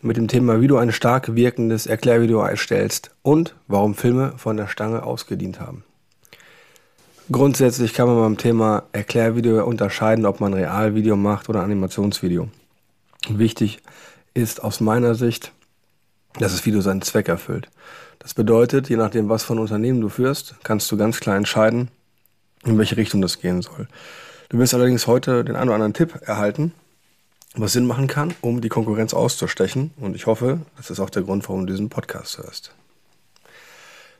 mit dem Thema, wie du ein stark wirkendes Erklärvideo erstellst und warum Filme von der Stange ausgedient haben. Grundsätzlich kann man beim Thema Erklärvideo unterscheiden, ob man Realvideo macht oder Animationsvideo. Wichtig ist aus meiner Sicht, dass das Video seinen Zweck erfüllt. Das bedeutet, je nachdem, was von Unternehmen du führst, kannst du ganz klar entscheiden, in welche Richtung das gehen soll. Du wirst allerdings heute den einen oder anderen Tipp erhalten, was Sinn machen kann, um die Konkurrenz auszustechen. Und ich hoffe, das ist auch der Grund, warum du diesen Podcast hörst.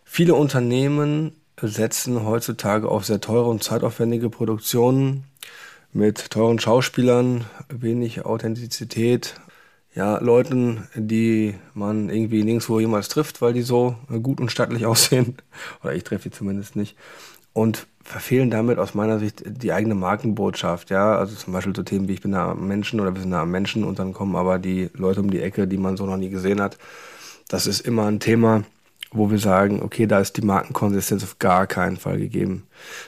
Viele Unternehmen setzen heutzutage auf sehr teure und zeitaufwendige Produktionen mit teuren Schauspielern, wenig Authentizität, ja, Leuten, die man irgendwie nirgendwo jemals trifft, weil die so gut und stattlich aussehen. Oder ich treffe sie zumindest nicht. Und verfehlen damit aus meiner Sicht die eigene Markenbotschaft, ja. Also zum Beispiel so Themen wie ich bin da am Menschen oder wir sind da am Menschen und dann kommen aber die Leute um die Ecke, die man so noch nie gesehen hat. Das ist immer ein Thema, wo wir sagen, okay, da ist die Markenkonsistenz auf gar keinen Fall gegeben.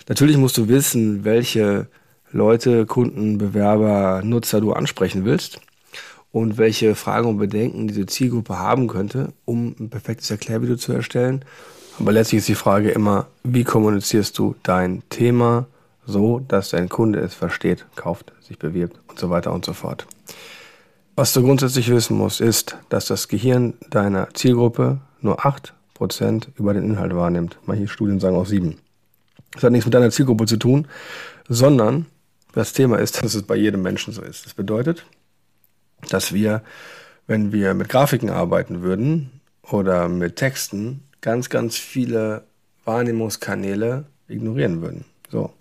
Natürlich musst du wissen, welche Leute, Kunden, Bewerber, Nutzer du ansprechen willst und welche Fragen und Bedenken diese Zielgruppe haben könnte, um ein perfektes Erklärvideo zu erstellen. Aber letztlich ist die Frage immer, wie kommunizierst du dein Thema so, dass dein Kunde es versteht, kauft, sich bewirbt und so weiter und so fort. Was du grundsätzlich wissen musst, ist, dass das Gehirn deiner Zielgruppe nur 8% über den Inhalt wahrnimmt. Manche Studien sagen auch 7. Das hat nichts mit deiner Zielgruppe zu tun, sondern das Thema ist, dass es bei jedem Menschen so ist. Das bedeutet, dass wir, wenn wir mit Grafiken arbeiten würden oder mit Texten, ganz, ganz viele Wahrnehmungskanäle ignorieren würden. So.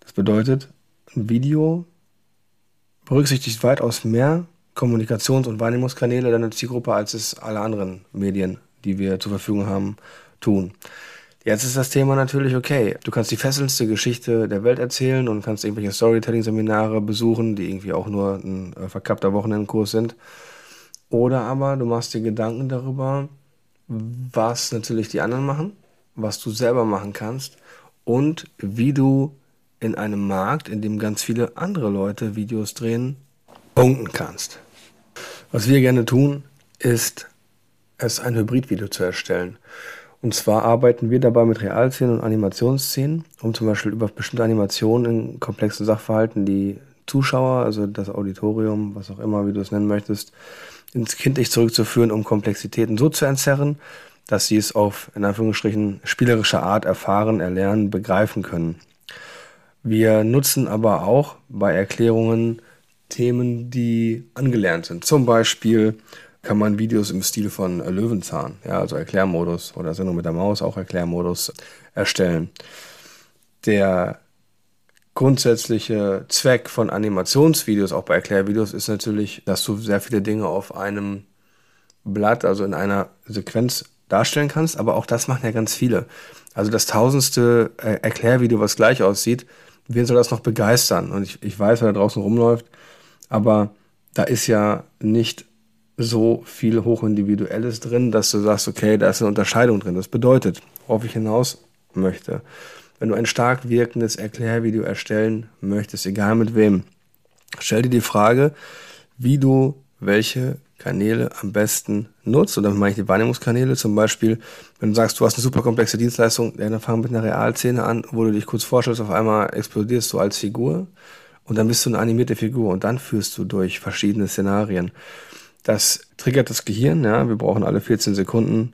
Das bedeutet, ein Video berücksichtigt weitaus mehr Kommunikations- und Wahrnehmungskanäle deiner Zielgruppe, als es alle anderen Medien, die wir zur Verfügung haben, tun. Jetzt ist das Thema natürlich okay. Du kannst die fesselndste Geschichte der Welt erzählen und kannst irgendwelche Storytelling-Seminare besuchen, die irgendwie auch nur ein äh, verkappter Wochenendkurs sind. Oder aber du machst dir Gedanken darüber, was natürlich die anderen machen, was du selber machen kannst und wie du in einem Markt, in dem ganz viele andere Leute Videos drehen, punkten kannst. Was wir gerne tun, ist es ein Hybridvideo zu erstellen. Und zwar arbeiten wir dabei mit Realszenen und Animationsszenen, um zum Beispiel über bestimmte Animationen in komplexen Sachverhalten die Zuschauer, also das Auditorium, was auch immer, wie du es nennen möchtest, ins Kindlich zurückzuführen, um Komplexitäten so zu entzerren, dass sie es auf, in Anführungsstrichen, spielerische Art erfahren, erlernen, begreifen können. Wir nutzen aber auch bei Erklärungen Themen, die angelernt sind. Zum Beispiel kann man Videos im Stil von Löwenzahn, ja, also Erklärmodus oder Sendung mit der Maus, auch Erklärmodus erstellen. Der grundsätzliche Zweck von Animationsvideos, auch bei Erklärvideos, ist natürlich, dass du sehr viele Dinge auf einem Blatt, also in einer Sequenz darstellen kannst, aber auch das machen ja ganz viele. Also das tausendste äh, Erklärvideo, was gleich aussieht, wen soll das noch begeistern? Und ich, ich weiß, wer da draußen rumläuft, aber da ist ja nicht so viel Hochindividuelles drin, dass du sagst, okay, da ist eine Unterscheidung drin. Das bedeutet, worauf ich hinaus möchte, wenn du ein stark wirkendes Erklärvideo erstellen möchtest, egal mit wem, stell dir die Frage, wie du welche Kanäle am besten nutzt. Und damit meine ich die Wahrnehmungskanäle. Zum Beispiel, wenn du sagst, du hast eine super komplexe Dienstleistung, dann fang mit einer Realszene an, wo du dich kurz vorstellst, auf einmal explodierst du als Figur und dann bist du eine animierte Figur und dann führst du durch verschiedene Szenarien. Das triggert das Gehirn, ja. Wir brauchen alle 14 Sekunden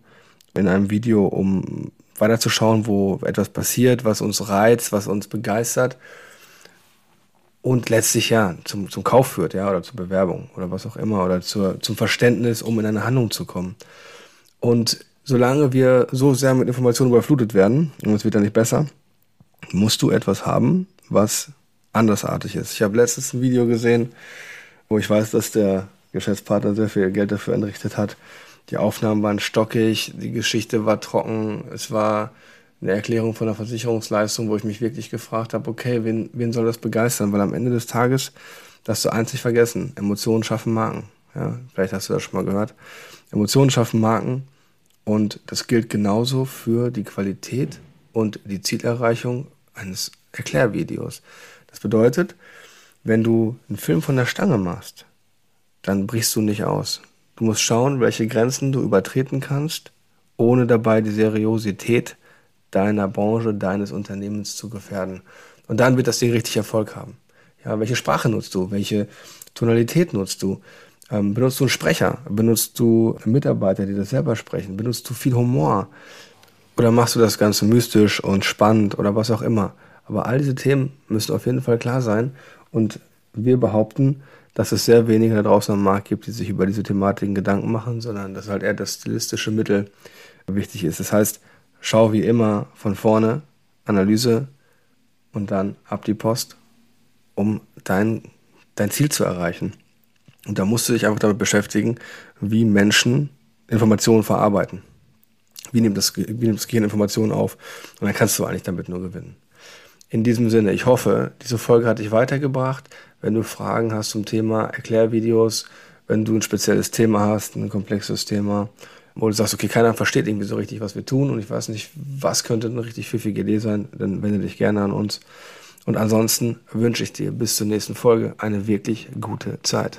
in einem Video, um weiterzuschauen, wo etwas passiert, was uns reizt, was uns begeistert. und letztlich ja zum, zum Kauf führt, ja, oder zur Bewerbung oder was auch immer, oder zur, zum Verständnis, um in eine Handlung zu kommen. Und solange wir so sehr mit Informationen überflutet werden, und es wird ja nicht besser, musst du etwas haben, was andersartig ist. Ich habe letztens ein Video gesehen, wo ich weiß, dass der Geschäftspartner sehr viel Geld dafür entrichtet hat. Die Aufnahmen waren stockig, die Geschichte war trocken, es war eine Erklärung von der Versicherungsleistung, wo ich mich wirklich gefragt habe, okay, wen, wen soll das begeistern? Weil am Ende des Tages, das du einzig vergessen, Emotionen schaffen Marken. Ja, vielleicht hast du das schon mal gehört. Emotionen schaffen Marken und das gilt genauso für die Qualität und die Zielerreichung eines Erklärvideos. Das bedeutet, wenn du einen Film von der Stange machst, dann brichst du nicht aus. Du musst schauen, welche Grenzen du übertreten kannst, ohne dabei die Seriosität deiner Branche, deines Unternehmens zu gefährden. Und dann wird das Ding richtig Erfolg haben. Ja, welche Sprache nutzt du? Welche Tonalität nutzt du? Ähm, benutzt du einen Sprecher? Benutzt du Mitarbeiter, die das selber sprechen? Benutzt du viel Humor? Oder machst du das Ganze mystisch und spannend oder was auch immer? Aber all diese Themen müssen auf jeden Fall klar sein. Und wir behaupten, dass es sehr wenige da draußen am Markt gibt, die sich über diese Thematiken Gedanken machen, sondern dass halt eher das stilistische Mittel wichtig ist. Das heißt, schau wie immer von vorne, Analyse und dann ab die Post, um dein, dein Ziel zu erreichen. Und da musst du dich einfach damit beschäftigen, wie Menschen Informationen verarbeiten. Wie nimmt das, wie nimmt das Gehirn Informationen auf? Und dann kannst du eigentlich damit nur gewinnen. In diesem Sinne, ich hoffe, diese Folge hat dich weitergebracht. Wenn du Fragen hast zum Thema Erklärvideos, wenn du ein spezielles Thema hast, ein komplexes Thema, wo du sagst, okay, keiner versteht irgendwie so richtig, was wir tun und ich weiß nicht, was könnte eine richtig pfiffige Idee sein, dann wende dich gerne an uns. Und ansonsten wünsche ich dir bis zur nächsten Folge eine wirklich gute Zeit.